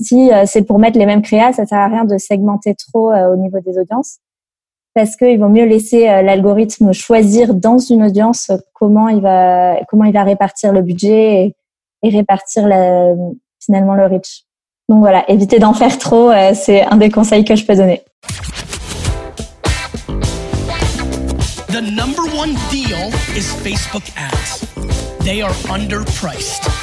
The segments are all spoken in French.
Si c'est pour mettre les mêmes créas, ça sert à rien de segmenter trop au niveau des audiences parce qu'il vaut mieux laisser l'algorithme choisir dans une audience comment il va comment il va répartir le budget et, répartir finalement le reach. Donc voilà, éviter d'en faire trop, c'est un des conseils que je peux donner. The number one deal is Facebook ads. They are underpriced.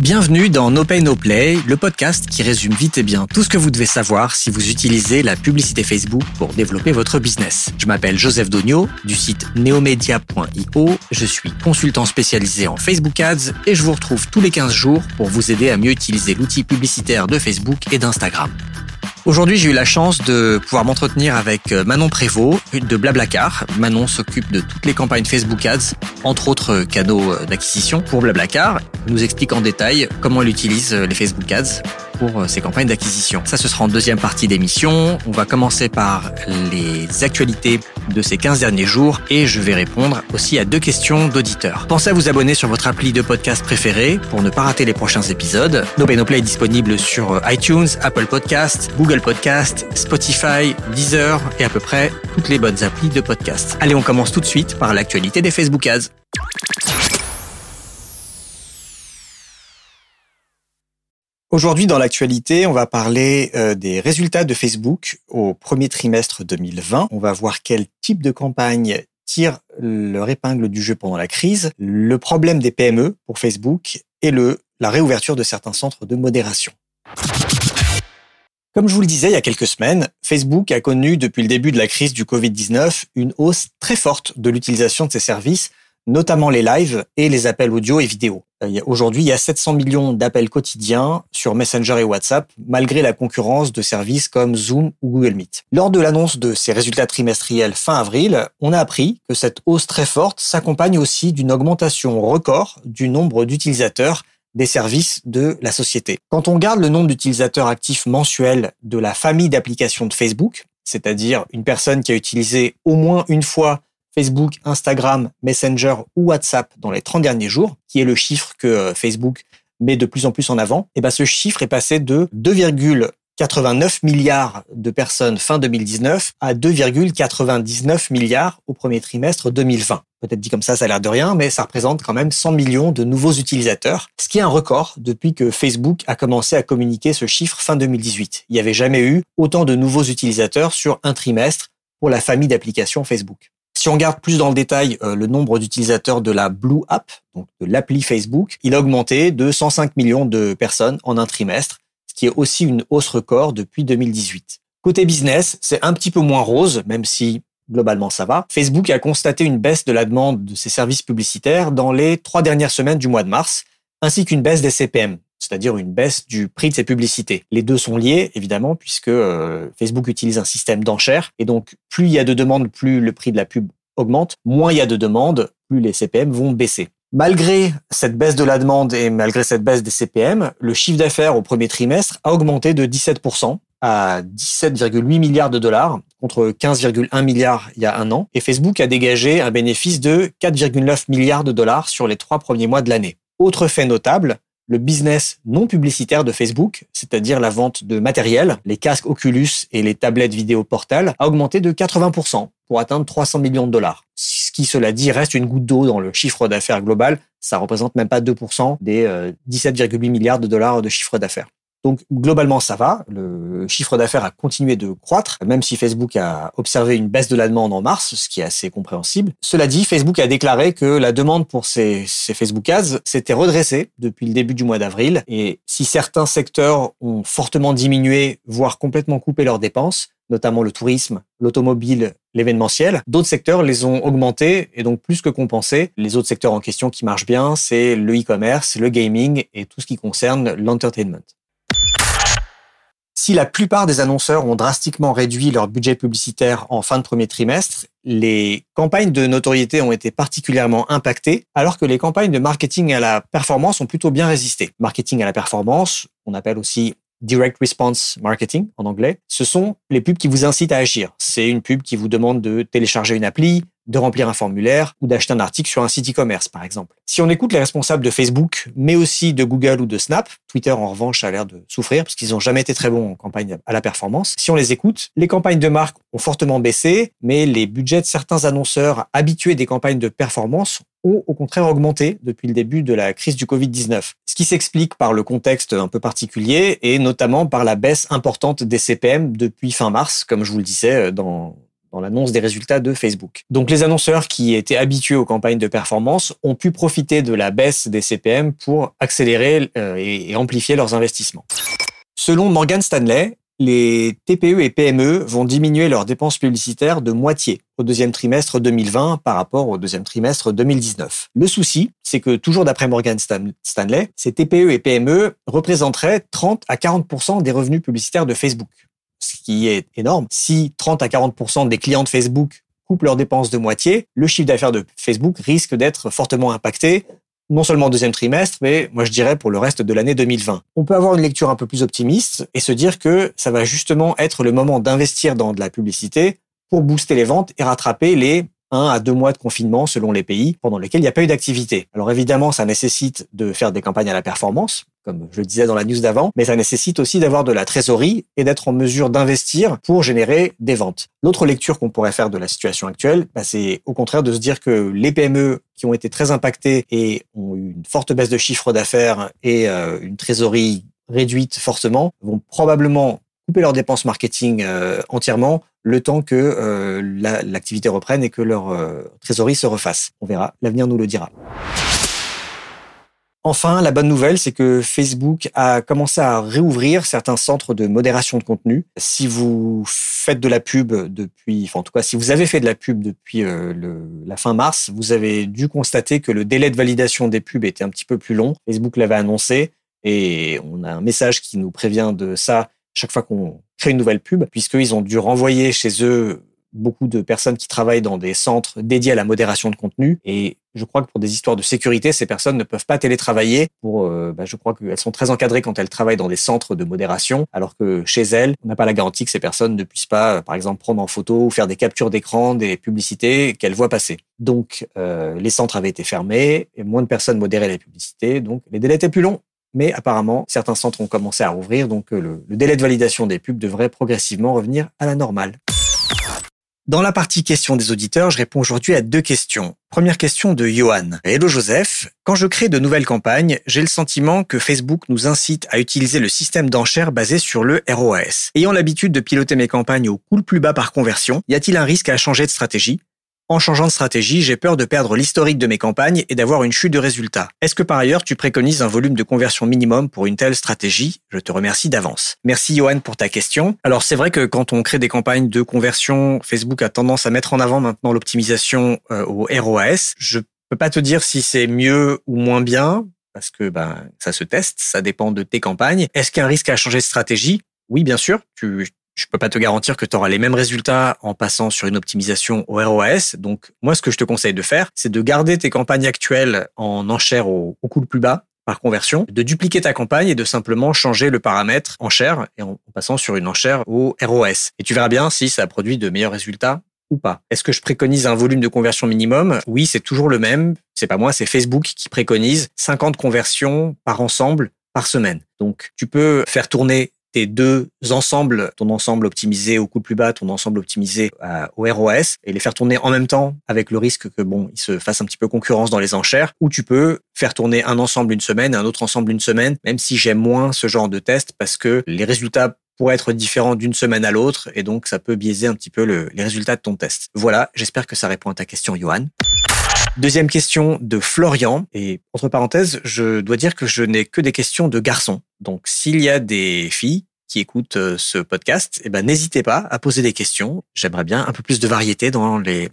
Bienvenue dans No Pay No Play, le podcast qui résume vite et bien tout ce que vous devez savoir si vous utilisez la publicité Facebook pour développer votre business. Je m'appelle Joseph Dogno du site neomedia.io. Je suis consultant spécialisé en Facebook Ads et je vous retrouve tous les 15 jours pour vous aider à mieux utiliser l'outil publicitaire de Facebook et d'Instagram. Aujourd'hui, j'ai eu la chance de pouvoir m'entretenir avec euh, Manon Prévost de Blablacar. Manon s'occupe de toutes les campagnes Facebook Ads, entre autres euh, canaux euh, d'acquisition pour Blablacar. Elle nous explique en détail comment elle utilise les Facebook Ads pour ces campagnes d'acquisition. Ça, ce sera en deuxième partie d'émission. On va commencer par les actualités de ces 15 derniers jours et je vais répondre aussi à deux questions d'auditeurs. Pensez à vous abonner sur votre appli de podcast préféré pour ne pas rater les prochains épisodes. No Pay No Play est disponible sur iTunes, Apple Podcasts, Google Podcasts, Spotify, Deezer et à peu près toutes les bonnes applis de podcast. Allez, on commence tout de suite par l'actualité des Facebook Ads. Aujourd'hui, dans l'actualité, on va parler euh, des résultats de Facebook au premier trimestre 2020. On va voir quel type de campagne tire leur épingle du jeu pendant la crise, le problème des PME pour Facebook et le, la réouverture de certains centres de modération. Comme je vous le disais il y a quelques semaines, Facebook a connu depuis le début de la crise du Covid-19 une hausse très forte de l'utilisation de ses services notamment les lives et les appels audio et vidéo. Euh, aujourd'hui, il y a 700 millions d'appels quotidiens sur Messenger et WhatsApp, malgré la concurrence de services comme Zoom ou Google Meet. Lors de l'annonce de ces résultats trimestriels fin avril, on a appris que cette hausse très forte s'accompagne aussi d'une augmentation record du nombre d'utilisateurs des services de la société. Quand on regarde le nombre d'utilisateurs actifs mensuels de la famille d'applications de Facebook, c'est-à-dire une personne qui a utilisé au moins une fois Facebook, Instagram, Messenger ou WhatsApp dans les 30 derniers jours, qui est le chiffre que euh, Facebook met de plus en plus en avant, et ben ce chiffre est passé de 2,89 milliards de personnes fin 2019 à 2,99 milliards au premier trimestre 2020. Peut-être dit comme ça, ça a l'air de rien, mais ça représente quand même 100 millions de nouveaux utilisateurs, ce qui est un record depuis que Facebook a commencé à communiquer ce chiffre fin 2018. Il n'y avait jamais eu autant de nouveaux utilisateurs sur un trimestre pour la famille d'applications Facebook. Si on regarde plus dans le détail euh, le nombre d'utilisateurs de la Blue App, donc de l'appli Facebook, il a augmenté de 105 millions de personnes en un trimestre, qui est aussi une hausse record depuis 2018. Côté business, c'est un petit peu moins rose, même si globalement ça va. Facebook a constaté une baisse de la demande de ses services publicitaires dans les trois dernières semaines du mois de mars, ainsi qu'une baisse des CPM, c'est-à-dire une baisse du prix de ses publicités. Les deux sont liés, évidemment, puisque euh, Facebook utilise un système d'enchères, et donc plus il y a de demandes, plus le prix de la pub augmente, moins il y a de demandes, plus les CPM vont baisser. Malgré cette baisse de la demande et malgré cette baisse des CPM, le chiffre d'affaires au premier trimestre a augmenté de 17% à 17,8 milliards de dollars contre 15,1 milliards il y a un an. Et Facebook a dégagé un bénéfice de 4,9 milliards de dollars sur les trois premiers mois de l'année. Autre fait notable, le business non publicitaire de Facebook, c'est-à-dire la vente de matériel, les casques Oculus et les tablettes vidéo Portal, a augmenté de 80% pour atteindre 300 millions de dollars. Ce qui, cela dit, reste une goutte d'eau dans le chiffre d'affaires global. Ça représente même pas 2% des 17,8 euh, milliards de dollars de chiffre d'affaires. Donc globalement, ça va. Le chiffre d'affaires a continué de croître, même si Facebook a observé une baisse de la demande en mars, ce qui est assez compréhensible. Cela dit, Facebook a déclaré que la demande pour ces, Facebook Ads s'était redressée depuis le début du mois d'avril. Et si certains secteurs ont fortement diminué, voire complètement coupé leurs dépenses, notamment le tourisme, l'automobile, l'événementiel. D'autres secteurs les ont augmentés et donc plus que compensés. Les autres secteurs en question qui marchent bien, c'est le e-commerce, le gaming et tout ce qui concerne l'entertainment. Si la plupart des annonceurs ont drastiquement réduit leur budget publicitaire en fin de premier trimestre, les campagnes de notoriété ont été particulièrement impactées, alors que les campagnes de marketing à la performance ont plutôt bien résisté. Marketing à la performance, on appelle aussi direct response marketing en anglais. Ce sont les pubs qui vous incitent à agir. C'est une pub qui vous demande de télécharger une appli, de remplir un formulaire ou d'acheter un article sur un site e-commerce, par exemple. Si on écoute les responsables de Facebook, mais aussi de Google ou de Snap, Twitter en revanche a l'air de souffrir parce qu'ils n'ont jamais été très bons en campagne à la performance. Si on les écoute, les campagnes de marque ont fortement baissé, mais les budgets de certains annonceurs habitués des campagnes de performance au contraire augmenté depuis le début de la crise du Covid-19. Ce qui s'explique par le contexte un peu particulier et notamment par la baisse importante des CPM depuis fin mars, comme je vous le disais dans, dans l'annonce des résultats de Facebook. Donc les annonceurs qui étaient habitués aux campagnes de performance ont pu profiter de la baisse des CPM pour accélérer euh, et amplifier leurs investissements. Selon Morgan Stanley, les TPE et PME vont diminuer leurs dépenses publicitaires de moitié au deuxième trimestre 2020 par rapport au deuxième trimestre 2019. Le souci, c'est que toujours d'après Morgan Stanley, ces TPE et PME représenteraient 30 à 40% des revenus publicitaires de Facebook ce qui est énorme. Si 30 à 40% des clients de Facebook coupent leurs dépenses de moitié, le chiffre d'affaires de Facebook risque d'être fortement impacté, non seulement deuxième trimestre, mais moi je dirais pour le reste de l'année 2020. On peut avoir une lecture un peu plus optimiste et se dire que ça va justement être le moment d'investir dans de la publicité pour booster les ventes et rattraper les un à deux mois de confinement selon les pays pendant lesquels il n'y a pas eu d'activité. Alors évidemment, ça nécessite de faire des campagnes à la performance, comme je le disais dans la news d'avant, mais ça nécessite aussi d'avoir de la trésorerie et d'être en mesure d'investir pour générer des ventes. L'autre lecture qu'on pourrait faire de la situation actuelle, bah, c'est au contraire de se dire que les PME qui ont été très impactées et ont eu une forte baisse de chiffre d'affaires et euh, une trésorerie réduite fortement vont probablement couper leurs dépenses marketing euh, entièrement le temps que euh, l'activité reprenne et que leur euh, trésorerie se refasse. On verra, l'avenir nous le dira. Enfin, la bonne nouvelle, c'est que Facebook a commencé à réouvrir certains centres de modération de contenu. Si vous faites de la pub depuis, enfin en tout cas, si vous avez fait de la pub depuis la fin mars, vous avez dû constater que le délai de validation des pubs était un petit peu plus long. Facebook l'avait annoncé et on a un message qui nous prévient de ça chaque fois qu'on crée une nouvelle pub, puisqu'ils ont dû renvoyer chez eux beaucoup de personnes qui travaillent dans des centres dédiés à la modération de contenu. Et je crois que pour des histoires de sécurité, ces personnes ne peuvent pas télétravailler. Pour, euh, bah, je crois qu'elles sont très encadrées quand elles travaillent dans des centres de modération, alors que chez elles, on n'a pas la garantie que ces personnes ne puissent pas, par exemple, prendre en photo ou faire des captures d'écran des publicités qu'elles voient passer. Donc, euh, les centres avaient été fermés et moins de personnes modéraient les publicités, donc les délais étaient plus longs. Mais apparemment, certains centres ont commencé à rouvrir, donc euh, le, délai de validation des pubs devrait progressivement revenir à la normale. Dans la partie questions des auditeurs, je réponds aujourd'hui à deux questions. Première question de Johan. Hello Joseph. Quand je crée de nouvelles campagnes, j'ai le sentiment que Facebook nous incite à utiliser le système d'enchères basé sur le ROAS. Ayant l'habitude de piloter mes campagnes au coût le plus bas par conversion, y a-t-il un risque à changer de stratégie? En changeant de stratégie, j'ai peur de perdre l'historique de mes campagnes et d'avoir une chute de résultats. Est-ce que par ailleurs tu préconises un volume de conversion minimum pour une telle stratégie? Je te remercie d'avance. Merci Johan pour ta question. Alors c'est vrai que quand on crée des campagnes de conversion, Facebook a tendance à mettre en avant maintenant l'optimisation euh, au ROAS. Je peux pas te dire si c'est mieux ou moins bien parce que ben ça se teste, ça dépend de tes campagnes. Est-ce qu'il y a un risque à changer de stratégie? Oui, bien sûr. Tu, je peux pas te garantir que tu auras les mêmes résultats en passant sur une optimisation au ROAS. Donc, moi, ce que je te conseille de faire, c'est de garder tes campagnes actuelles en enchère au, coût le plus bas par conversion, de dupliquer ta campagne et de simplement changer le paramètre enchère et en, passant sur une enchère au ROS. Et tu verras bien si ça produit de meilleurs résultats ou pas. Est-ce que je préconise un volume de conversion minimum? Oui, c'est toujours le même. C'est pas moi, c'est Facebook qui préconise 50 conversions par ensemble par semaine. Donc, tu peux faire tourner tes deux ensembles, ton ensemble optimisé au coût plus bas, ton ensemble optimisé au ROS, et les faire tourner en même temps avec le risque que bon, ils se fassent un petit peu concurrence dans les enchères, ou tu peux faire tourner un ensemble une semaine, un autre ensemble une semaine, même si j'aime moins ce genre de test parce que les résultats pourraient être différents d'une semaine à l'autre et donc ça peut biaiser un petit peu les résultats de ton test. Voilà, j'espère que ça répond à ta question, Johan. Deuxième question de Florian. Et entre parenthèses, je dois dire que je n'ai que des questions de garçons. Donc, s'il y a des filles qui écoutent euh, ce podcast, eh ben, n'hésitez pas à poser des questions. J'aimerais bien un peu plus de variété dans les,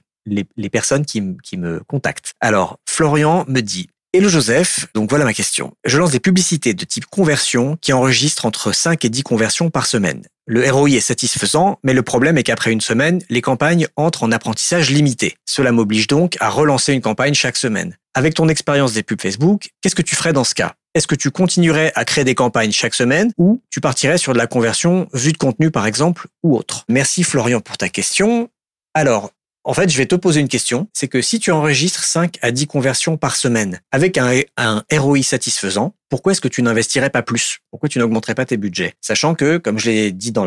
personnes qui me contactent. Alors, Florian me dit, Hello Joseph, donc voilà ma question. Je lance des publicités de type conversion qui enregistrent entre 5 et 10 conversions par semaine. Le ROI est satisfaisant, mais le problème est qu'après une semaine, les campagnes entrent en apprentissage limité. Cela m'oblige donc à relancer une campagne chaque semaine. Avec ton expérience des pubs Facebook, qu'est-ce que tu ferais dans ce cas? Est-ce que tu continuerais à créer des campagnes chaque semaine ou tu partirais sur de la conversion vue de contenu par exemple ou autre? Merci Florian pour ta question. Alors, en fait, je vais te poser une question. C'est que si tu enregistres 5 à 10 conversions par semaine avec un, ROI satisfaisant, pourquoi est-ce que tu n'investirais pas plus? Pourquoi tu n'augmenterais pas tes budgets? Sachant que, comme je l'ai dit dans,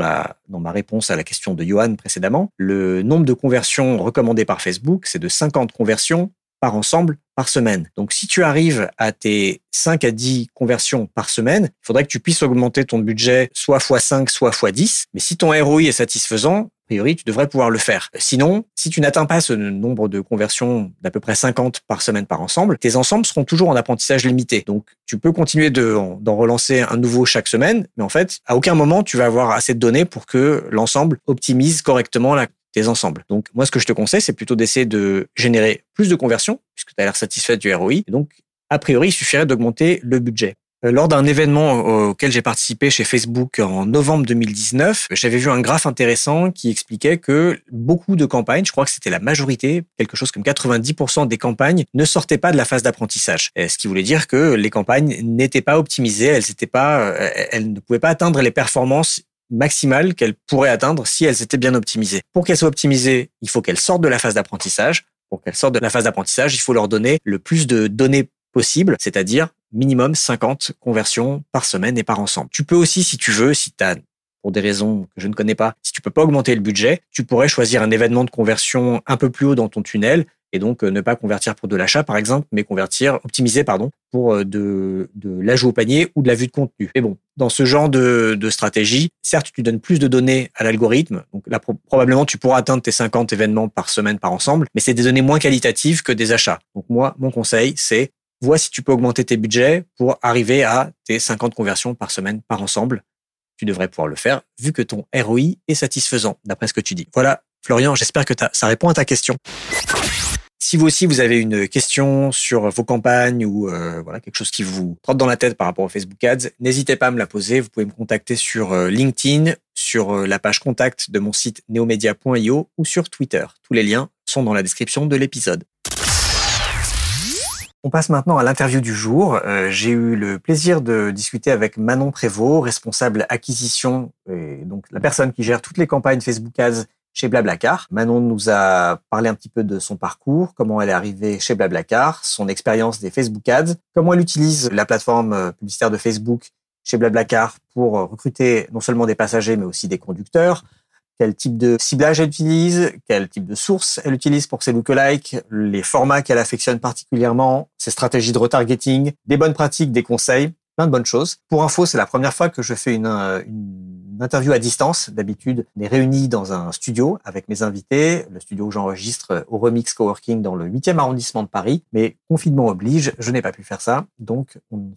dans ma réponse à la question de Johan précédemment, le nombre de conversions recommandées par Facebook, c'est de 50 conversions par ensemble par semaine. Donc si tu arrives à tes 5 à 10 conversions par semaine, il faudrait que tu puisses augmenter ton budget soit x5, soit x10. Mais si ton ROI est satisfaisant, tu devrais pouvoir le faire. Sinon, si tu n'atteins pas ce nombre de conversions d'à peu près 50 par semaine par ensemble, tes ensembles seront toujours en apprentissage limité. Donc, tu peux continuer d'en relancer un nouveau chaque semaine, mais en fait, à aucun moment, tu vas avoir assez de données pour que l'ensemble optimise correctement tes ensembles. Donc, moi, ce que je te conseille, c'est plutôt d'essayer de générer plus de conversions, puisque tu as l'air satisfait du ROI. donc, a priori, il suffirait d'augmenter le budget. Euh, lors d'un événement auquel j'ai participé chez Facebook en novembre 2019, j'avais vu un graphe intéressant qui expliquait que beaucoup de campagnes, je crois que c'était la majorité, quelque chose comme 90% des campagnes, ne sortaient pas de la phase d'apprentissage. Ce qui voulait dire que les campagnes n'étaient pas optimisées, elles, étaient pas, euh, elles ne pouvaient pas atteindre les performances maximale qu'elles pourraient atteindre si elles étaient bien optimisées. Pour qu'elles soient optimisées, il faut qu'elles sortent de la phase d'apprentissage. Pour qu'elles sortent de la phase d'apprentissage, il faut leur donner le plus de données possible, c'est-à-dire minimum 50 conversions par semaine et par ensemble. Tu peux aussi, si tu veux, si tu as pour des raisons que je ne connais pas, si tu peux pas augmenter le budget, tu pourrais choisir un événement de conversion un peu plus haut dans ton tunnel et donc euh, ne pas convertir pour de l'achat par exemple, mais convertir, optimiser pardon, pour euh, de, de l'ajout au panier ou de la vue de contenu. Mais bon, dans ce genre de, de stratégie, certes tu donnes plus de données à l'algorithme, donc là probablement tu pourras atteindre tes 50 événements par semaine par ensemble, mais c'est des données moins qualitatives que des achats. Donc moi, mon conseil, c'est vois si tu peux augmenter tes budgets pour arriver à tes 50 conversions par semaine par ensemble. Tu devrais pouvoir le faire vu que ton ROI est satisfaisant, d'après ce que tu dis. Voilà, Florian, j'espère que ça répond à ta question. Si vous aussi vous avez une question sur vos campagnes ou euh, voilà quelque chose qui vous trotte dans la tête par rapport au Facebook Ads, n'hésitez pas à me la poser. Vous pouvez me contacter sur euh, LinkedIn, sur euh, la page contact de mon site neomedia.io ou sur Twitter. Tous les liens sont dans la description de l'épisode. On passe maintenant à l'interview du jour. J'ai eu le plaisir de discuter avec Manon Prévost, responsable acquisition, et donc la personne qui gère toutes les campagnes Facebook Ads chez Blablacar. Manon nous a parlé un petit peu de son parcours, comment elle est arrivée chez Blablacar, son expérience des Facebook Ads, comment elle utilise la plateforme euh, publicitaire de Facebook chez Blablacar pour euh, recruter non seulement des passagers mais aussi des conducteurs, quel type de ciblage elle utilise, quel type de source elle utilise pour ses lookalikes, les formats qu'elle affectionne particulièrement, ses stratégies de retargeting, des bonnes pratiques, des conseils plein de bonnes choses. Pour info, c'est la première fois que je fais une, euh, une interview à distance. D'habitude, on est réunis dans un studio avec mes invités, le studio où j'enregistre au Remix Coworking dans le 8e arrondissement de Paris. Mais confinement oblige, je n'ai pas pu faire ça. Donc, on,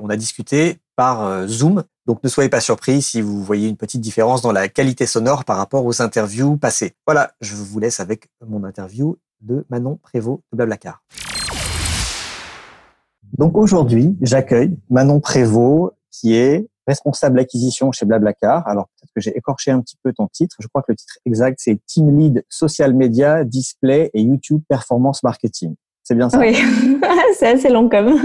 on a discuté par euh, Zoom. Donc, ne soyez pas surpris si vous voyez une petite différence dans la qualité sonore par rapport aux interviews passées. Voilà, je vous laisse avec mon interview de Manon Prévost de Blablacar. Donc aujourd'hui, j'accueille Manon Prévost, qui est responsable acquisition chez Blablacar. Alors peut-être que j'ai écorché un petit peu ton titre. Je crois que le titre exact, c'est Team Lead Social Media, Display et YouTube Performance Marketing. C'est bien ça? Oui, c'est assez long comme,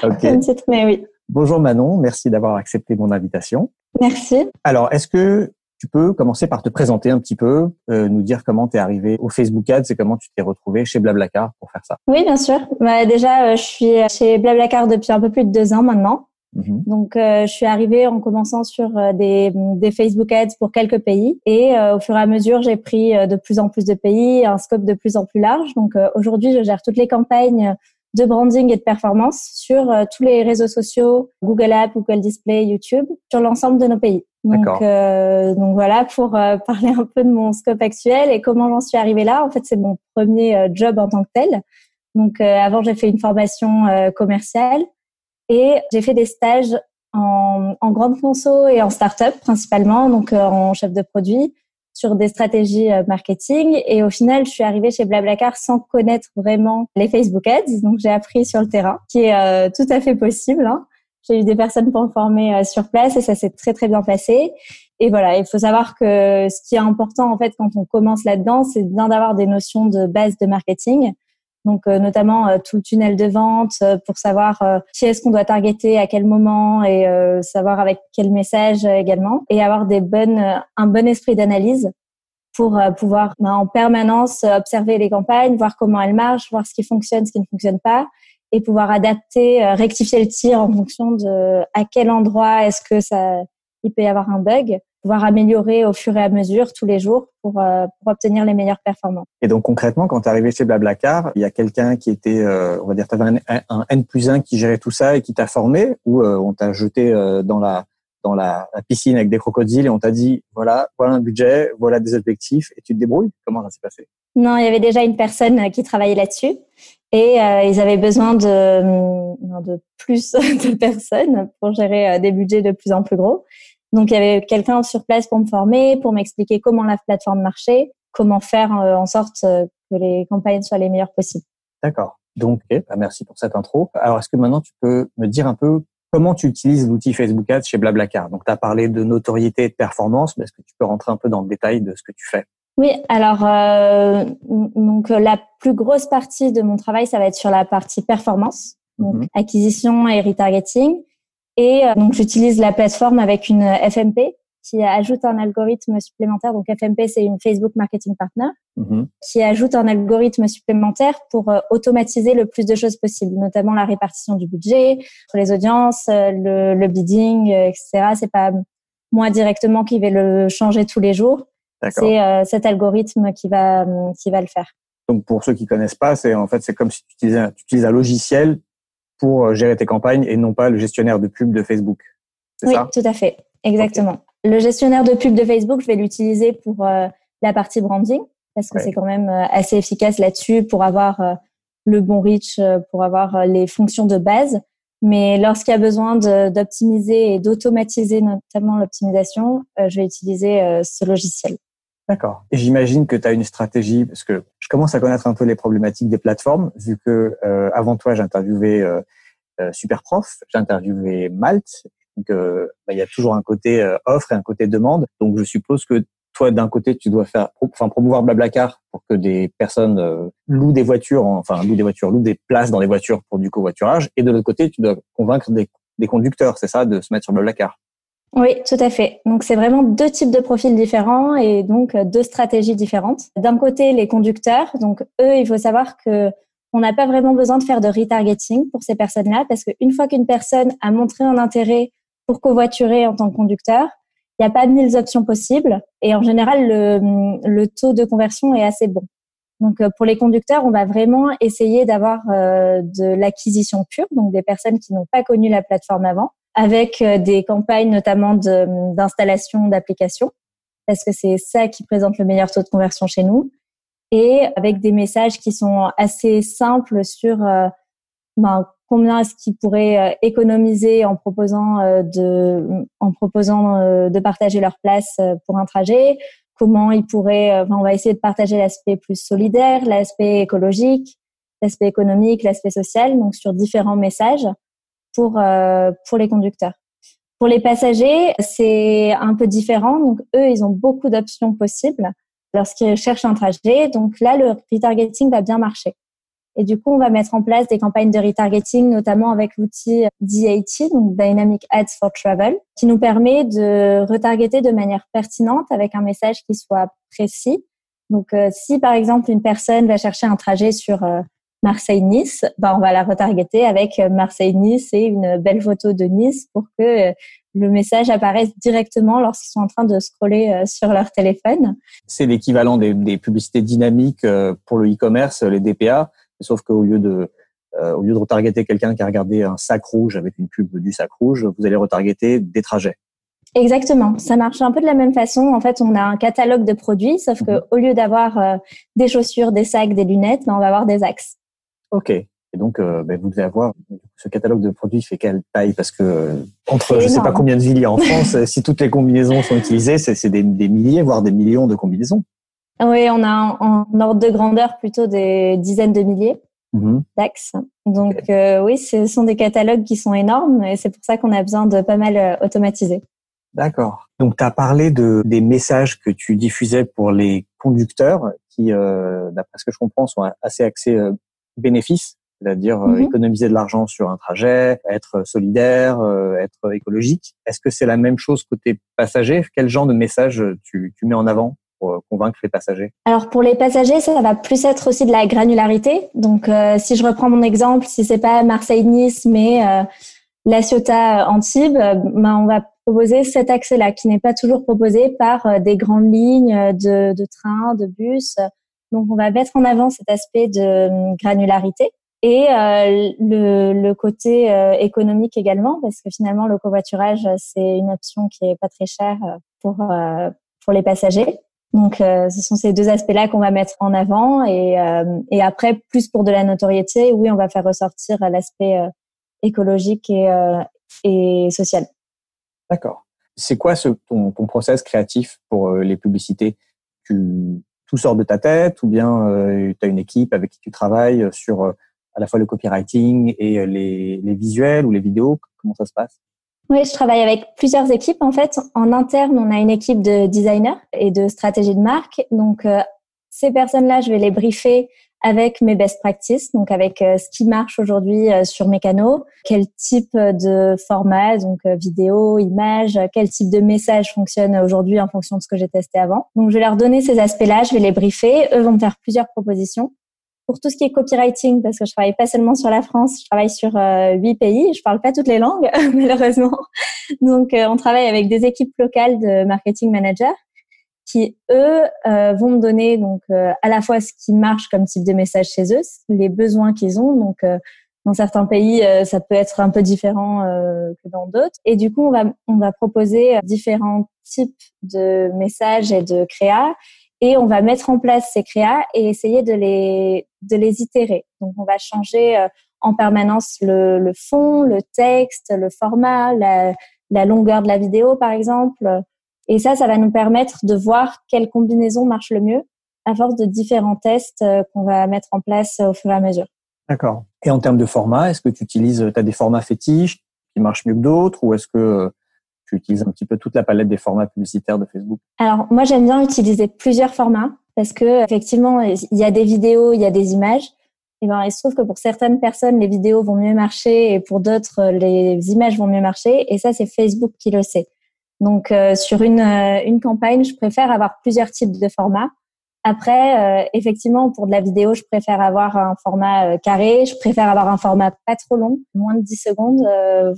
comme titre, mais oui. Bonjour Manon, merci d'avoir accepté mon invitation. Merci. Alors, est-ce que tu peux commencer par te présenter un petit peu, euh, nous dire comment tu es arrivé au Facebook Ads et comment tu t'es retrouvé chez Blablacar pour faire ça? Oui, bien sûr. Bah, déjà, euh, je suis chez Blablacar depuis un peu plus de deux ans maintenant. Mhm. Donc, euh, je suis arrivée en commençant sur des, des, Facebook Ads pour quelques pays et au fur et à mesure, j'ai pris de plus en plus de pays, un scope de plus en plus large. Donc, aujourd'hui, je gère toutes les campagnes de branding et de performance sur tous les réseaux sociaux, Google Ads, Google Display, YouTube, sur l'ensemble de nos pays. Donc, euh, donc voilà pour euh, parler un peu de mon scope actuel et comment j'en suis arrivée là. En fait, c'est mon premier euh, job en tant que tel. Donc euh, avant, j'ai fait une formation commerciale et j'ai fait des stages en, en grande conso et en start-up principalement, donc en chef de produit sur des stratégies marketing. Et au final, je suis arrivée chez Blablacar sans connaître vraiment les Facebook Ads. Donc j'ai appris sur le terrain, qui est tout à fait possible. Hein. J'ai eu des personnes pour me former euh, sur place et ça s'est très très bien passé. Et voilà, il faut savoir que ce qui est important en fait quand on commence là-dedans, c'est bien d'avoir des notions de base de marketing. Donc notamment tout le tunnel de vente pour savoir qui est-ce qu'on doit targeter à quel moment et savoir avec quel message également. Et avoir des bonnes un bon esprit d'analyse pour pouvoir ben, en permanence observer les campagnes, voir comment elles marchent, voir ce qui fonctionne, ce qui ne fonctionne pas et pouvoir adapter, rectifier le tir en fonction de à quel endroit est-ce que ça il peut y avoir un bug pouvoir améliorer au fur et à mesure tous les jours pour, euh, pour obtenir les meilleures performances. Et donc concrètement, quand tu es arrivé chez Blablacar, il y a quelqu'un qui était, euh, on va dire, tu avais un, un, N plus 1 qui gérait tout ça et qui t'a formé ou euh, on t'a jeté dans la dans la, piscine avec des crocodiles et on t'a dit voilà voilà un budget, voilà des objectifs et tu te débrouilles? Comment ça s'est passé? Non, il y avait déjà une personne qui travaillait là-dessus et ils avaient besoin de, de plus de personnes pour gérer des budgets de plus en plus gros. Donc il y avait quelqu'un sur place pour me former, pour m'expliquer comment la plateforme marchait, comment faire euh, en sorte euh, que les campagnes soient les meilleures possibles. D'accord. Donc bah, merci pour cette intro. Alors est-ce que maintenant tu peux me dire un peu comment tu utilises l'outil Facebook Ads chez Blablacar? Donc tu as parlé de notoriété et de performance, mais est-ce que tu peux rentrer un peu dans le détail de ce que tu fais? Oui, alors euh, donc la plus grosse partie de mon travail, ça va être sur la partie performance, donc mhm. acquisition et retargeting. Et euh, donc, j'utilise la plateforme avec une euh, FMP qui ajoute un algorithme supplémentaire. Donc, FMP, c'est une Facebook Marketing Partner mm-hmm. qui ajoute un algorithme supplémentaire pour euh, automatiser le plus de choses possibles, notamment la répartition du budget, les audiences, le, le bidding, etc. C'est pas moi directement qui vais le changer tous les jours. C'est cet algorithme qui va qui va le faire. Donc pour ceux qui connaissent pas, c'est en fait c'est comme si tu utilisais, tu utilises un logiciel pour euh, gérer tes campagnes et non pas le gestionnaire de pub de Facebook. Oui, tout à fait. Exactement. Le gestionnaire de pub de Facebook, je vais l'utiliser pour euh, la partie branding parce que c'est quand même euh, assez efficace là-dessus pour avoir le bon reach, pour avoir les fonctions de base. Mais lorsqu'il y a besoin d'optimiser et d'automatiser notamment l'optimisation, je vais utiliser ce logiciel. D'accord. Et j'imagine que tu as une stratégie, parce que je commence à connaître un peu les problématiques des plateformes, vu que euh, avant toi, j'ai interviewé euh, euh, Superprof, j'ai interviewé Malte, donc euh, bah, il y a toujours un côté euh, offre et un côté demande. Donc je suppose que toi, d'un côté, tu dois faire, enfin promouvoir Blablacar pour que des personnes louent des voitures, enfin louent des voitures, louent des places dans les voitures pour du covoiturage, et de l'autre côté, tu dois convaincre des, des conducteurs, c'est ça, de se mettre sur Blablacar. Oui, tout à fait. Donc c'est vraiment deux types de profils différents et donc euh, deux stratégies différentes. D'un côté, les conducteurs. Donc eux, il faut savoir que on n'a pas vraiment besoin de faire de retargeting pour ces personnes-là parce qu'une fois qu'une personne a montré un intérêt pour covoiturer en tant que conducteur, il n'y a pas mille options possibles et en général le, taux de conversion est assez bon. Donc euh, pour les conducteurs, on va vraiment essayer d'avoir euh, de l'acquisition pure, donc des personnes qui n'ont pas connu la plateforme avant avec euh, des campagnes notamment d'installation d'applications, parce que c'est ça qui présente le meilleur taux de conversion chez nous, et avec des messages qui sont assez simples sur euh, ben, combien est-ce qu'ils pourraient euh, économiser en proposant de en proposant de partager leur place pour un trajet, comment ils pourraient, on va essayer de partager l'aspect plus solidaire, l'aspect écologique, l'aspect économique, l'aspect social, donc sur différents messages pour, euh, pour les conducteurs. Pour les passagers, c'est un peu différent. Donc, eux, ils ont beaucoup d'options possibles lorsqu'ils cherchent un trajet. Donc là, le retargeting va bien marcher. Et du coup, on va mettre en place des campagnes de retargeting, notamment avec l'outil DAT, donc Dynamic Ads for Travel, qui nous permet de retargeter de manière pertinente avec un message qui soit précis. Donc, euh, si par exemple une personne va chercher un trajet sur euh, Marseille-Nice, ben on va la retargeter avec euh, Marseille-Nice et une belle photo de Nice pour que euh, le message apparaisse directement lorsqu'ils sont en train de scroller euh, sur leur téléphone. C'est l'équivalent des, des, publicités dynamiques pour le e-commerce, les DPA, sauf qu'au lieu de au lieu de retargeter quelqu'un qui a regardé un sac rouge avec une pub du sac rouge, vous allez retargeter des trajets. Exactement, ça marche un peu de la même façon. En fait, on a un catalogue de produits, sauf que mhm. au lieu d'avoir des chaussures, des sacs, des lunettes, ben, on va avoir des axes. Ok. Et donc, euh, ben, vous devez avoir ce catalogue de produits fait quelle taille? Parce que euh, entre, je ne sais pas combien de villes il y a en France, si toutes les combinaisons sont utilisées, c'est des, des, milliers, voire des millions de combinaisons. Oui, on a en, ordre de grandeur plutôt des dizaines de milliers mmh. d'axes. Donc euh, oui, ce sont des catalogues qui sont énormes et c'est pour ça qu'on a besoin de pas mal euh, automatiser. D'accord. Donc tu as parlé de des messages que tu diffusais pour les conducteurs qui, euh, d'après ce que je comprends, sont assez axés bénéfices, c'est-à-dire euh, mhm. économiser de l'argent sur un trajet, être solidaire, euh, être écologique. Est-ce que c'est la même chose côté passager? Quel genre de message tu, tu mets en avant pour convaincre les passagers? Alors pour les passagers, ça va plus être aussi de la granularité. Donc si je reprends mon exemple, si c'est pas Marseille-Nice, mais la Ciotat Antibes, ben, on va proposer cet accès-là qui n'est pas toujours proposé par des grandes lignes de, de trains, de bus. Donc, on va mettre en avant cet aspect de hum, granularité et euh, le, le, côté euh, économique également, parce que finalement, le covoiturage, c'est une option qui est pas très chère euh, pour pour les passagers. Donc, ce sont ces deux aspects-là qu'on va mettre en avant. Et, et après, plus pour de la notoriété, oui, on va faire ressortir l'aspect écologique et, et social. D'accord. C'est quoi ce, ton, ton process créatif pour les publicités? Tu, tout sort de ta tête ou bien euh, tu as une équipe avec qui tu travailles sur euh, à la fois le copywriting et euh, les, les visuels ou les vidéos Comment ça se passe? Oui, je travaille avec plusieurs équipes. En fait, en interne, on a une équipe de designers et de stratégie de marque. Donc, ces personnes-là, je vais les briefer avec mes best practices, donc avec euh, ce qui marche aujourd'hui euh, sur mes canaux, quel type de format, donc euh, vidéo, image, quel type de message fonctionne aujourd'hui en fonction de ce que j'ai testé avant. Donc je vais leur donner ces aspects-là, je vais les briefer, eux vont me faire plusieurs propositions. Pour tout ce qui est copywriting, parce que je travaille pas seulement sur la France, je travaille sur huit pays, je parle pas toutes les langues malheureusement. Donc on travaille avec des équipes locales de marketing managers qui eux euh, vont me donner donc euh, à la fois ce qui marche comme type de message chez eux, les besoins qu'ils ont. Donc euh, dans certains pays, ça peut être un peu différent que dans d'autres. Et du coup, on va on va proposer différents types de messages et de créa et on va mettre en place ces créas et essayer de les de les itérer. Donc on va changer en permanence le, le fond, le texte, le format, la, la longueur de la vidéo par exemple et ça, ça va nous permettre de voir quelle combinaison marche le mieux à force de différents tests euh, qu'on va mettre en place au fur et à mesure. D'accord. Et en termes de format, est-ce que tu utilises, tu as des formats fétiches qui marchent mieux que d'autres ou est-ce que euh, tu utilises un petit peu toute la palette des formats publicitaires de Facebook? Alors, moi, j'aime bien utiliser plusieurs formats parce que effectivement, il y a des vidéos, il y a des images. Et ben, il se trouve que pour certaines personnes, les vidéos vont mieux marcher et pour d'autres, les images vont mieux marcher. Et ça, c'est Facebook qui le sait. Donc euh, sur une, euh, une campagne, je préfère avoir plusieurs types de formats. Après, euh, effectivement, pour de la vidéo, je préfère avoir un format carré. Je préfère avoir un format pas trop long, moins de 10 secondes,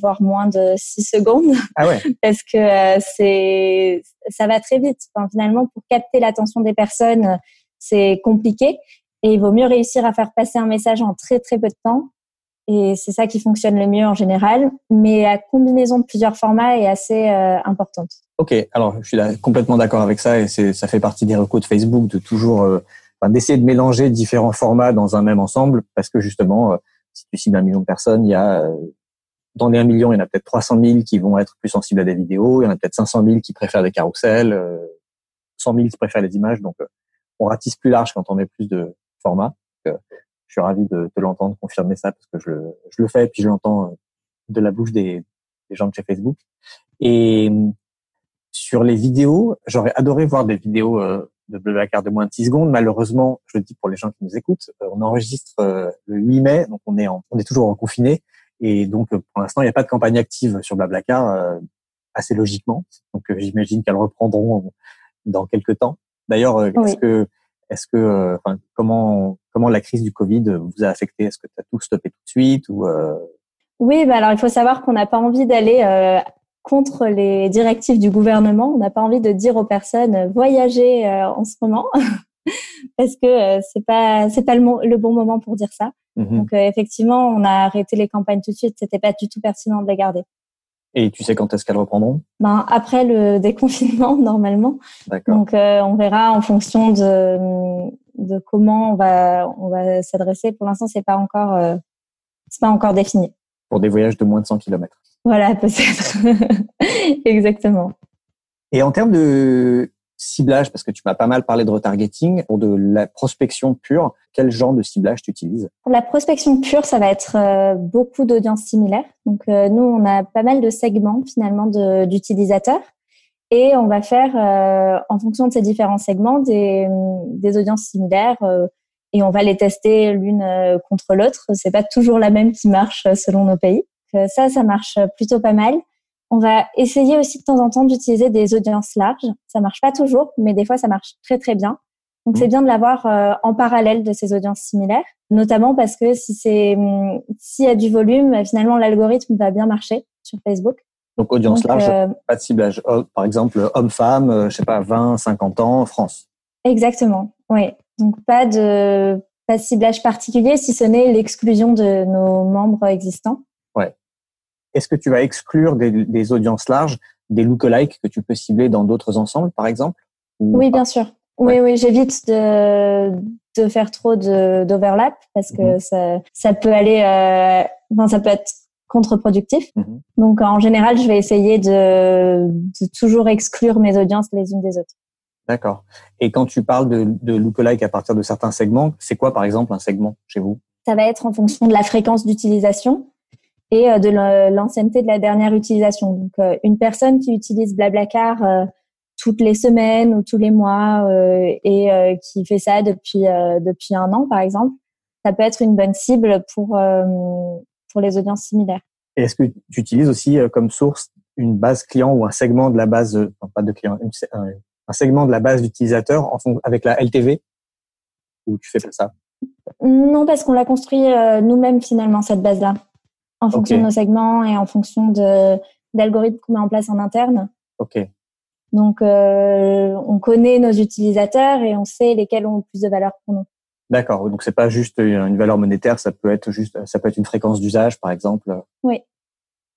voire moins de 6 secondes. Ah ouais. Parce que c'est ça va très vite. Enfin, finalement, pour capter l'attention des personnes, c'est compliqué. Et il vaut mieux réussir à faire passer un message en très très peu de temps et c'est ça qui fonctionne le mieux en général. Mais la combinaison de plusieurs formats est assez euh, importante. Ok, alors je suis complètement d'accord avec ça et ça fait partie des recours de Facebook de toujours euh, d'essayer de mélanger différents formats dans un même ensemble parce que justement, euh, si tu cibles un million de personnes, il y a dans les 1 million, il y en a peut-être 300 000 qui vont être plus sensibles à des vidéos, il y en a peut-être 500 000 qui préfèrent des carousels, 100 000 qui préfèrent les images. Donc, on ratisse plus large quand on met plus de formats je suis ravi de, de l'entendre confirmer ça parce que je, je, le fais et puis je l'entends euh, de la bouche des, des, gens de chez Facebook. Et sur les vidéos, j'aurais adoré voir des vidéos euh, de Blablacar de moins de 6 secondes. Malheureusement, je le dis pour les gens qui nous écoutent, euh, on enregistre le 8 mai, donc on est, en, on est toujours en confiné. Et donc, pour l'instant, il n'y a pas de campagne active sur Blablacar, assez logiquement. Donc, j'imagine qu'elles reprendront dans quelques temps. D'ailleurs, est-ce que est-ce que, euh, enfin, comment comment la crise du Covid vous a affecté? Est-ce que tu as tout stoppé tout de suite ou euh? Oui, bah alors il faut savoir qu'on n'a pas envie d'aller euh, contre les directives du gouvernement. On n'a pas envie de dire aux personnes voyager en ce moment parce que c'est pas c'est pas le, le, bon moment pour dire ça. Mmh Donc effectivement, on a arrêté les campagnes tout de suite. C'était pas du tout pertinent de les garder. Et tu sais quand est-ce qu'elles reprendront? Ben, Après le déconfinement, normalement. Donc, euh, on verra en fonction de, de comment on va, on va s'adresser. Pour l'instant, c'est pas encore, euh, c'est pas encore défini. Pour des voyages de moins de 100 km. Voilà, peut-être. Exactement. Et en termes de ciblage, parce que tu m'as pas mal parlé de retargeting, pour de la prospection pure, quel genre de ciblage tu utilises? Pour la prospection pure, ça va être euh, beaucoup d'audiences similaires. Donc euh, nous, on a pas mal de segments finalement d'utilisateurs et on va faire euh, en fonction de ces différents segments des, des audiences similaires. et on va les tester l'une contre l'autre. C'est pas toujours la même qui marche selon nos pays. ça, ça marche plutôt pas mal. On va essayer aussi de temps en temps d'utiliser des audiences larges. Ça marche pas toujours, mais des fois ça marche très très bien. Donc c'est mmh. bien de l'avoir euh, en parallèle de ces audiences similaires, notamment parce que si c'est mmh, s'il y a du volume, finalement l'algorithme va bien marcher sur Facebook. Donc audience large, euh, pas de ciblage. Oh, par exemple, homme-femme, euh, je sais pas, 20, 50 ans, France. Exactement. Oui. Donc pas de pas de ciblage particulier, si ce n'est l'exclusion de nos membres existants. Est-ce que tu vas exclure des, audiences larges, des lookalikes que tu peux cibler dans d'autres ensembles, par exemple Oui, bien sûr. Oui, oui, j'évite de, de faire trop d'overlap parce que mhm. ça, ça peut aller, euh, enfin, ça peut être contre-productif. Mhm. Donc, en général, je vais essayer de, de, toujours exclure mes audiences les unes des autres. D'accord. Et quand tu parles de, de lookalike à partir de certains segments, c'est quoi, par exemple, un segment chez vous? Ça va être en fonction de la fréquence d'utilisation et euh, de l'ancienneté de la dernière utilisation. Donc, euh, une personne qui utilise Blablacar euh, toutes les semaines ou tous les mois et qui fait ça depuis depuis un an, par exemple, ça peut être une bonne cible pour pour les audiences similaires. Est-ce que tu utilises aussi comme source une base client ou un segment de la base, non, pas de client, un segment de la base d'utilisateurs avec la LTV ou tu fais pas ça? Non, parce qu'on l'a construit nous-mêmes finalement cette base-là en fonction de nos segments et en fonction de d'algorithmes qu'on met en place en interne. Ok. Donc, euh, on connaît nos utilisateurs et on sait lesquels ont le plus de valeur pour nous. D'accord. Donc, c'est pas juste une valeur monétaire, ça peut être juste, ça peut être une fréquence d'usage, par exemple. Oui.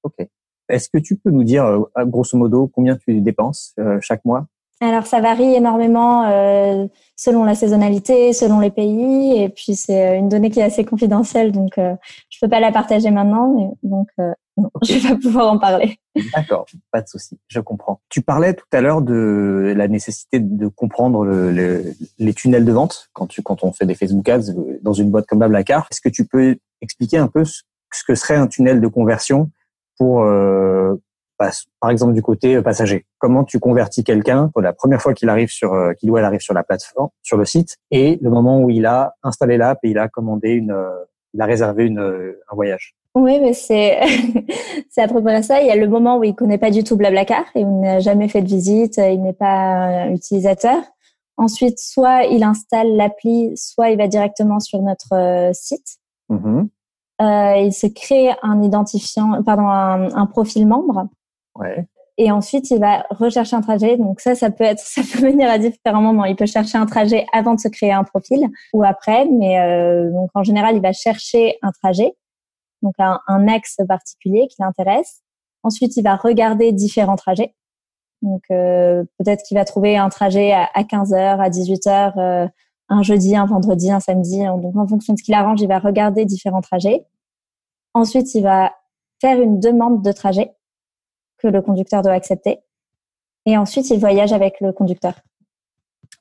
Ok. Est-ce que tu peux nous dire, euh, grosso modo, combien tu dépenses euh, chaque mois? Alors ça varie énormément euh, selon la saisonnalité, selon les pays, et puis c'est euh, une donnée qui est assez confidentielle, donc euh, je peux pas la partager maintenant, donc euh, non, je vais pas pouvoir en parler. D'accord, pas de souci, je comprends. Tu parlais tout à l'heure de la nécessité de comprendre le, les tunnels de vente quand tu quand on fait des Facebook Ads dans une boîte comme Blablacar. Est-ce que tu peux expliquer un peu ce, ce que serait un tunnel de conversion pour par exemple du côté euh, passager. Comment tu convertis quelqu'un pour la première fois qu'il arrive sur euh, qu'il ou elle arrive sur la plateforme, sur le site, et le moment où il a installé l'app et il a commandé une, euh, il a réservé une, un voyage? Oui, mais c'est c'est à propos de ça. Il y a le moment où il connaît pas du tout Blablacar et il n'a jamais fait de visite, il n'est pas utilisateur. Ensuite, soit il installe l'appli, soit il va directement sur notre site. Euh, il se crée un identifiant, pardon, un, un profil membre Ouais. Et ensuite, il va rechercher un trajet. Donc ça, ça peut être, ça peut venir à différents moments. Il peut chercher un trajet avant de se créer un profil ou après, mais euh, donc en général, il va chercher un trajet, donc un, un axe particulier qui l'intéresse. Ensuite, il va regarder différents trajets. Donc euh, peut-être qu'il va trouver un trajet à, 15 heures, à 18 heures, euh, un jeudi, un vendredi, un samedi. Donc en fonction de ce qu'il arrange, il va regarder différents trajets. Ensuite, il va faire une demande de trajet que le conducteur doit accepter. Et ensuite, il voyage avec le conducteur.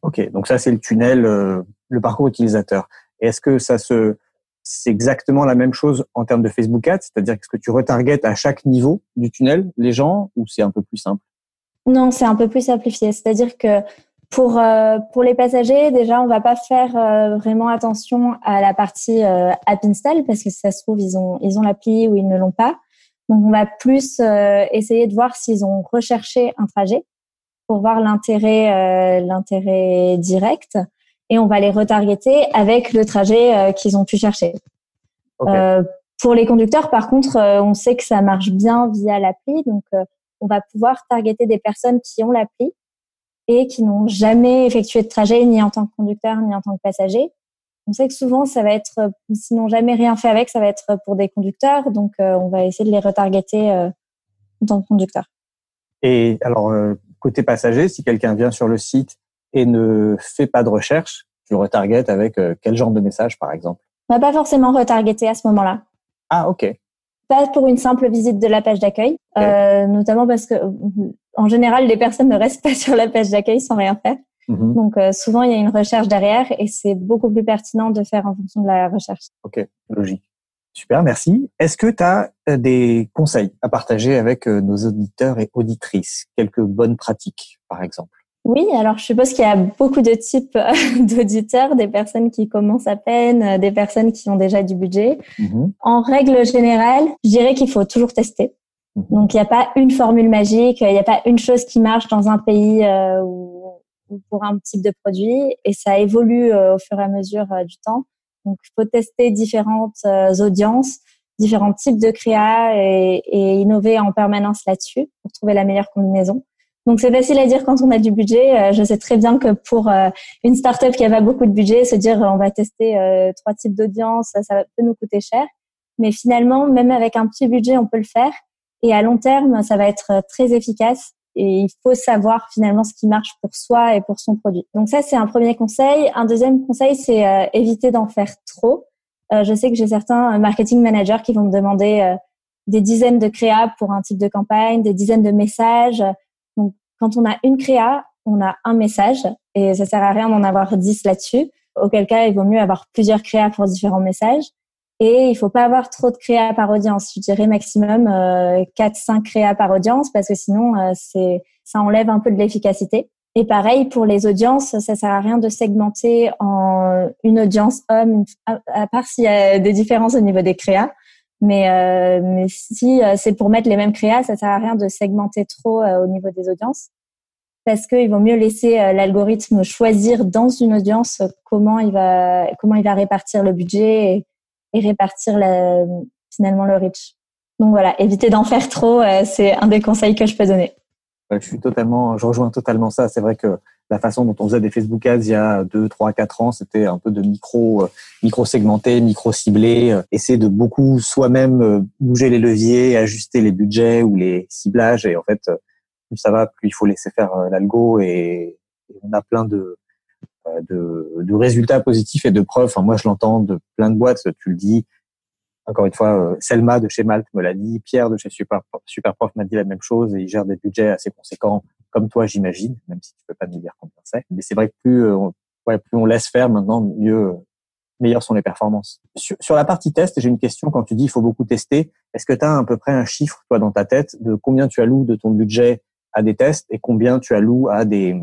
Ok, donc ça c'est le tunnel, euh, le parcours utilisateur. Et est-ce que ça se, c'est exactement la même chose en termes de Facebook Ads, c'est-à-dire qu'est-ce que tu retargetes à chaque niveau du tunnel les gens ou c'est un peu plus simple? Non, c'est un peu plus simplifié. C'est-à-dire que pour euh, pour les passagers, déjà, on va pas faire euh, vraiment attention à la partie app install parce que si ça se trouve ils ont ils ont l'appli ou ils ne l'ont pas. Donc, on va plus euh, essayer de voir s'ils ont recherché un trajet pour voir l'intérêt, euh, l'intérêt direct, et on va les retargeter avec le trajet euh, qu'ils ont pu chercher. pour les conducteurs, par contre, on sait que ça marche bien via l'appli, donc on va pouvoir targeter des personnes qui ont l'appli et qui n'ont jamais effectué de trajet ni en tant que conducteur ni en tant que passager on sait que souvent, ça va être, sinon jamais rien fait avec, ça va être pour des conducteurs. Donc, euh, on va essayer de les retargeter euh, en tant que conducteur. Et alors, euh, côté passager, si quelqu'un vient sur le site et ne fait pas de recherche, tu retargetes avec quel genre de message, par exemple? On va pas forcément retargeter à ce moment-là. Ah, ok. Pas pour une simple visite de la page d'accueil, notamment parce que, en général, les personnes ne restent pas sur la page d'accueil sans rien faire. Mhm. Donc euh, souvent, il y a une recherche derrière et c'est beaucoup plus pertinent de faire en fonction de la recherche. Ok, logique. Super, merci. Est-ce que tu as euh, des conseils à partager avec euh, nos auditeurs et auditrices? Quelques bonnes pratiques, par exemple? Oui, alors je suppose qu'il y a beaucoup de types d'auditeurs, des personnes qui commencent à peine, des personnes qui ont déjà du budget. Mhm. En règle générale, je dirais qu'il faut toujours tester. Mhm. Donc il n'y a pas une formule magique, il n'y a pas une chose qui marche dans un pays euh, ou, pour un type de produit, et ça évolue euh, au fur et à mesure euh, du temps. Donc il faut tester différentes audiences, différents types de créa et, et innover en permanence là-dessus pour trouver la meilleure combinaison. Donc c'est facile à dire quand on a du budget. Euh, je sais très bien que pour euh, une startup qui a pas beaucoup de budget, se dire on va tester euh, trois types d'audience, ça, ça peut nous coûter cher. Mais finalement, même avec un petit budget, on peut le faire. Et à long terme, ça va être très efficace. Et il faut savoir finalement ce qui marche pour soi et pour son produit. Donc ça, c'est un premier conseil. Un deuxième conseil, c'est éviter d'en faire trop. je sais que j'ai certains marketing managers qui vont me demander des dizaines de créas pour un type de campagne, des dizaines de messages quand on a une créa, on a un message et ça sert à rien d'en avoir dix là-dessus. Auquel cas, il vaut mieux avoir plusieurs créas pour différents messages. Et il faut pas avoir trop de créas par audience. Je dirais maximum euh, 4-5 créas par audience parce que sinon, euh, ça enlève un peu de l'efficacité. Et pareil pour les audiences, ça sert à rien de segmenter en une audience homme, à part s'il y a des différences au niveau des créas. Mais, euh, si euh, c'est pour mettre les mêmes créas, ça sert à rien de segmenter trop au niveau des audiences parce qu'il vaut mieux laisser l'algorithme choisir dans une audience comment il va comment il va répartir le budget et, et répartir la, finalement le reach. Donc voilà, éviter d'en faire trop, c'est un des conseils que je peux donner. Je suis totalement, je rejoins totalement ça. C'est vrai que la façon dont on faisait des Facebook Ads il y a 2, 3, 4 ans, c'était un peu de micro, euh, micro segmenté, micro ciblé, euh, essayer de beaucoup soi-même euh, bouger les leviers, ajuster les budgets ou les ciblages. Et en fait, plus ça va, plus il faut laisser faire l'algo et, on a plein de, de, de, résultats positifs et de preuves. Enfin, moi, je l'entends de plein de boîtes. Tu le dis, encore une fois, euh, Selma de chez Malte me l'a dit, Pierre de chez Super, Superprof m'a dit la même chose et il gère des budgets assez conséquents, comme toi, j'imagine, même si tu peux pas nous dire combien c'est. Mais c'est vrai que plus, euh, ouais, plus on laisse faire maintenant, mieux, meilleures sont les performances. Sur, la partie test, j'ai une question. Quand tu dis il faut beaucoup tester, est-ce que tu as à peu près un chiffre, toi, dans ta tête, de combien tu alloues de ton budget à des tests et combien tu alloues à des,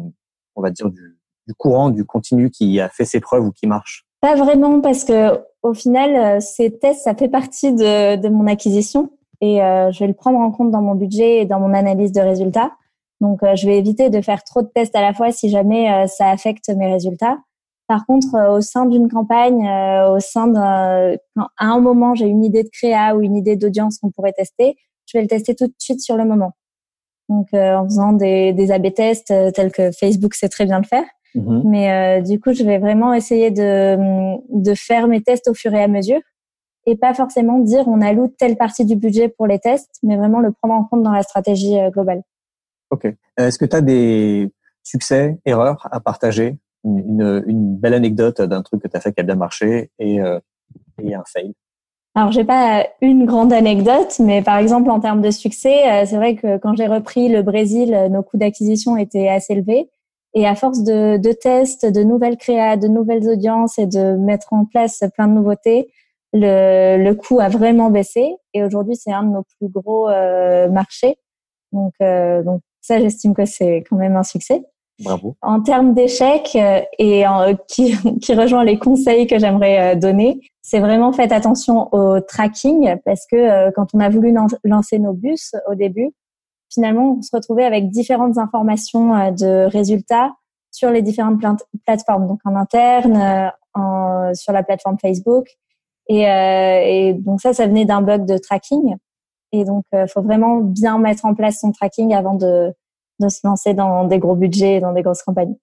on va dire, du, du courant, du continu qui a fait ses preuves ou qui marche Pas vraiment, parce que au final, euh, ces tests, ça fait partie de, de mon acquisition et euh, je vais le prendre en compte dans mon budget et dans mon analyse de résultats. Donc, euh, je vais éviter de faire trop de tests à la fois si jamais ça affecte mes résultats. Par contre, au sein d'une campagne, au sein d'un, à un moment j'ai une idée de créa ou une idée d'audience qu'on pourrait tester, je vais le tester tout de suite sur le moment. Donc, en faisant des, des A/B tests tels que Facebook sait très bien le faire. Mhm. Mais euh, du coup, je vais vraiment essayer de, de faire mes tests au fur et à mesure et pas forcément dire on alloue telle partie du budget pour les tests, mais vraiment le prendre en compte dans la stratégie euh, globale. Ok. Euh, est-ce que tu as des succès, erreurs à partager? Une, une, belle anecdote d'un truc que tu as fait qui a bien marché et, euh, et un fail alors, j'ai pas une grande anecdote, mais par exemple, en termes de succès, c'est vrai que quand j'ai repris le Brésil, nos coûts d'acquisition étaient assez élevés. Et à force de, de tests, de nouvelles créas, de nouvelles audiences et de mettre en place plein de nouveautés, le, le coût a vraiment baissé. Et aujourd'hui, c'est un de nos plus gros euh, marchés. Donc, euh, donc ça, j'estime que c'est quand même un succès. Bravo. En termes d'échecs euh, et en, qui, qui rejoint les conseils que j'aimerais donner, c'est vraiment faites attention au tracking parce que quand on a voulu lancer nos bus au début, finalement, on se retrouvait avec différentes informations euh, de résultats sur les différentes plateformes, donc en interne, euh, sur la plateforme Facebook. Et, euh, et donc ça, ça venait d'un bug de tracking. Et donc, il faut vraiment bien mettre en place son tracking avant de, de se lancer dans des gros budgets et dans des grosses campagnes.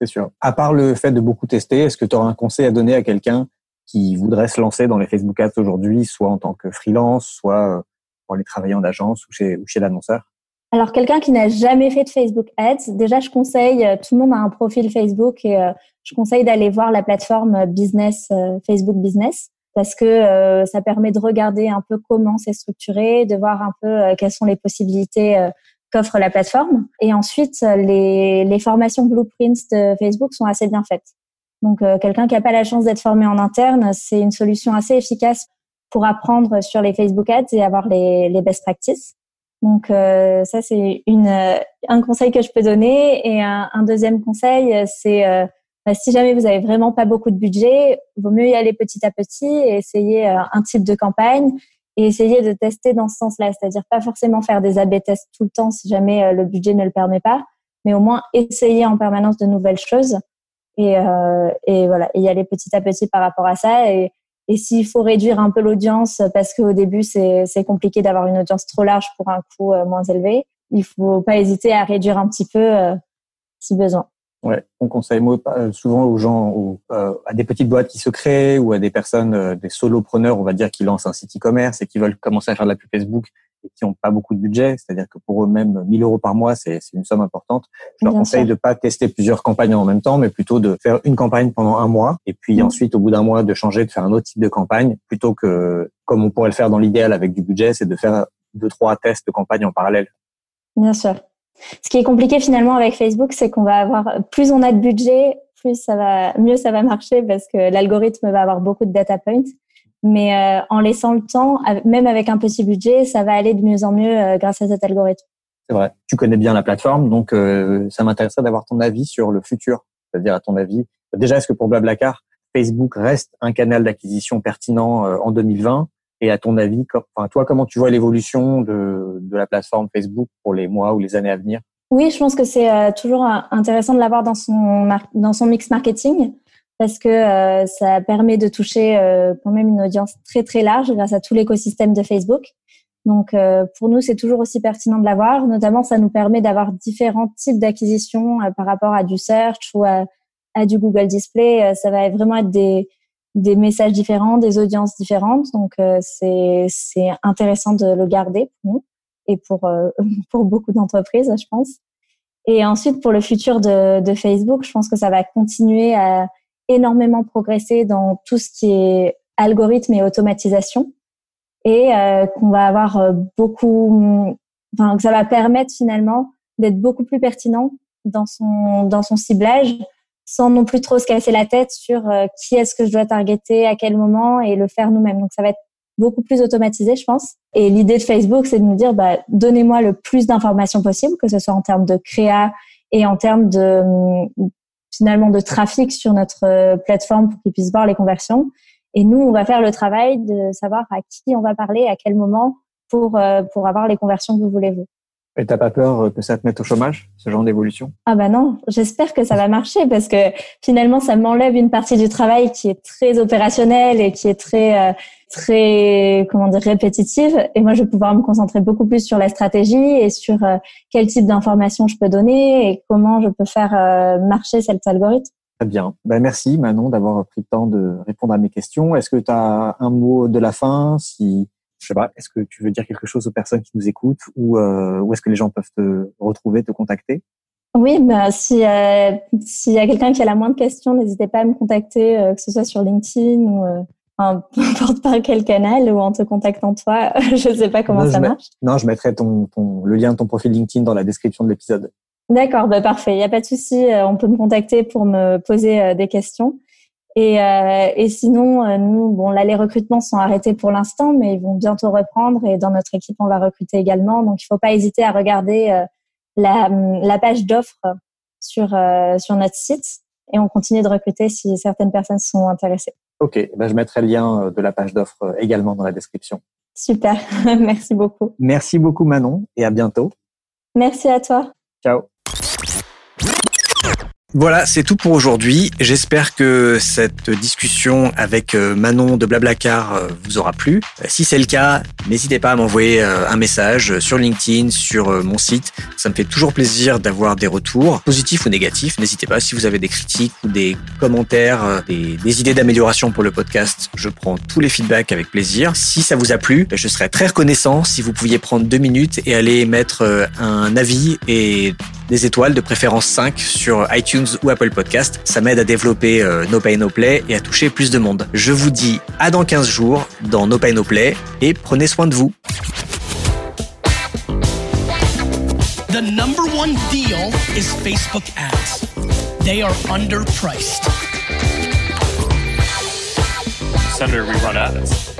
C'est sûr. À part le fait de beaucoup tester, est-ce que tu auras un conseil à donner à quelqu'un qui voudrait se lancer dans les Facebook Ads aujourd'hui, soit en tant que freelance, soit pour aller travailler en agence ou chez, l'annonceur? Alors, quelqu'un qui n'a jamais fait de Facebook Ads, déjà, je conseille, euh, tout le monde a un profil Facebook et euh, je conseille d'aller voir la plateforme business, euh, Facebook Business, parce que ça permet de regarder un peu comment c'est structuré, de voir un peu quelles sont les possibilités qu'offre la plateforme. Et ensuite, les, les formations blueprints de Facebook sont assez bien faites. Donc, quelqu'un qui n'a pas la chance d'être formé en interne, c'est une solution assez efficace pour apprendre sur les Facebook Ads et avoir les, les best practices. Donc ça c'est une un conseil que je peux donner et un, un deuxième conseil c'est bah, si jamais vous avez vraiment pas beaucoup de budget, vaut mieux y aller petit à petit et essayer un type de campagne et essayer de tester dans ce sens-là, c'est-à-dire pas forcément faire des A/B tests tout le temps si jamais le budget ne le permet pas, mais au moins essayer en permanence de nouvelles choses et, euh, et voilà, et y aller petit à petit par rapport à ça. Et, et s'il faut réduire un peu l'audience parce qu'au début c'est compliqué d'avoir une audience trop large pour un coût euh, moins élevé, il faut pas hésiter à réduire un petit peu euh, si besoin. Ouais, on conseille euh, souvent aux gens, ou à des petites boîtes qui se créent ou à des personnes, des solopreneurs, on va dire, qui lancent un site e-commerce et qui veulent commencer à faire de la pub Facebook et qui n'ont pas beaucoup de budget, c'est-à-dire que pour eux-mêmes, 1000 euros par mois, c'est une somme importante. Je leur conseille de pas tester plusieurs campagnes en même temps, mais plutôt de faire une campagne pendant un mois et puis mm. ensuite, au bout d'un mois, de changer, de faire un autre type de campagne, plutôt que comme on pourrait le faire dans l'idéal avec du budget, c'est de faire deux trois tests de campagne en parallèle. Bien sûr. Ce qui est compliqué finalement avec Facebook, c'est qu'on va avoir plus on a de budget, plus ça va mieux ça va marcher parce que l'algorithme va avoir beaucoup de data points. Mais euh, en laissant le temps, même avec un petit budget, ça va aller de mieux en mieux euh, grâce à cet algorithme. C'est vrai. Tu connais bien la plateforme, donc euh, ça m'intéresserait d'avoir ton avis sur le futur. C'est-à-dire, à ton avis, déjà, est-ce que pour Blablacar, Facebook reste un canal d'acquisition pertinent en 2020 Et à ton avis, enfin, toi, comment tu vois l'évolution de, de la plateforme Facebook pour les mois ou les années à venir? Oui, je pense que c'est toujours intéressant de l'avoir dans son, dans son mix marketing parce que euh, ça permet de toucher euh, quand même une audience très très large grâce à tout l'écosystème de Facebook. Donc euh, pour nous, c'est toujours aussi pertinent de l'avoir. Notamment, ça nous permet d'avoir différents types d'acquisition par rapport à du search ou à, du Google Display. ça va vraiment être des, des messages différents, des audiences différentes. Donc c'est c'est intéressant de le garder pour nous et pour pour beaucoup d'entreprises, je pense. Et ensuite, pour le futur de, de Facebook, je pense que ça va continuer à énormément progressé dans tout ce qui est algorithme et automatisation et euh, qu'on va avoir euh, beaucoup, enfin que ça va permettre finalement d'être beaucoup plus pertinent dans son dans son ciblage sans non plus trop se casser la tête sur euh, qui est-ce que je dois targeter à quel moment et le faire nous-mêmes. Donc ça va être beaucoup plus automatisé, je pense. Et l'idée de Facebook, c'est de nous dire, bah, donnez-moi le plus d'informations possible, que ce soit en termes de créa et en termes de, finalement de trafic sur notre euh, plateforme pour qu'ils puissent voir les conversions. Et nous, on va faire le travail de savoir à qui on va parler, à quel moment pour, euh, pour avoir les conversions que vous voulez vous. Et t'as pas peur que ça te mette au chômage, ce genre d'évolution? Ah bah non, j'espère que ça va marcher parce que finalement ça m'enlève une partie du travail qui est très opérationnelle et qui est très euh, très comment dire répétitive et moi je vais pouvoir me concentrer beaucoup plus sur la stratégie et sur euh, quel type d'informations je peux donner et comment je peux faire euh, marcher cet algorithme. Très bien. Ben merci Manon d'avoir pris le temps de répondre à mes questions. Est-ce que tu as un mot de la fin? Si je sais pas, est-ce que tu veux dire quelque chose aux personnes qui nous écoutent ou euh, où est-ce que les gens peuvent te retrouver, te contacter? Oui, bah, si euh, s'il y a quelqu'un qui a la moindre question, n'hésitez pas à me contacter, euh, que ce soit sur LinkedIn ou euh, peu importe par quel canal ou en te contactant toi. je ne sais pas comment ça marche. non, je mettrai ton, ton, le lien de ton profil LinkedIn dans la description de l'épisode. D'accord, bah parfait. Il n'y a pas de souci. On peut me contacter pour me poser des questions. Et, euh, et sinon, euh, nous, bon, là, les recrutements sont arrêtés pour l'instant, mais ils vont bientôt reprendre. Et dans notre équipe, on va recruter également. Donc, il ne faut pas hésiter à regarder euh, la, la, page d'offres sur sur notre site. Et on continue de recruter si certaines personnes sont intéressées. Ok, ben, je mettrai le lien de la page d'offres également dans la description. Super, merci beaucoup. Merci beaucoup Manon et à bientôt. Merci à toi. Ciao. Voilà, c'est tout pour aujourd'hui. J'espère que cette discussion avec euh, Manon de Blablacar euh, vous aura plu. Euh, si c'est le cas, n'hésitez pas à m'envoyer un message sur LinkedIn, sur mon site. Ça me fait toujours plaisir d'avoir des retours, positifs ou négatifs. N'hésitez pas si vous avez des critiques ou des commentaires, des, idées d'amélioration pour le podcast. Je prends tous les feedbacks avec plaisir. Si ça vous a plu, je serais très reconnaissant si vous pouviez prendre deux minutes et aller mettre un avis et des étoiles, de préférence 5 sur iTunes ou Apple Podcast. Ça m'aide à développer euh, No Pay No Play et à toucher plus de monde. Je vous dis à dans 15 jours dans No Pay No Play et prenez soin de vous. The number one deal is Facebook ads. They are underpriced. Senator, we run ads.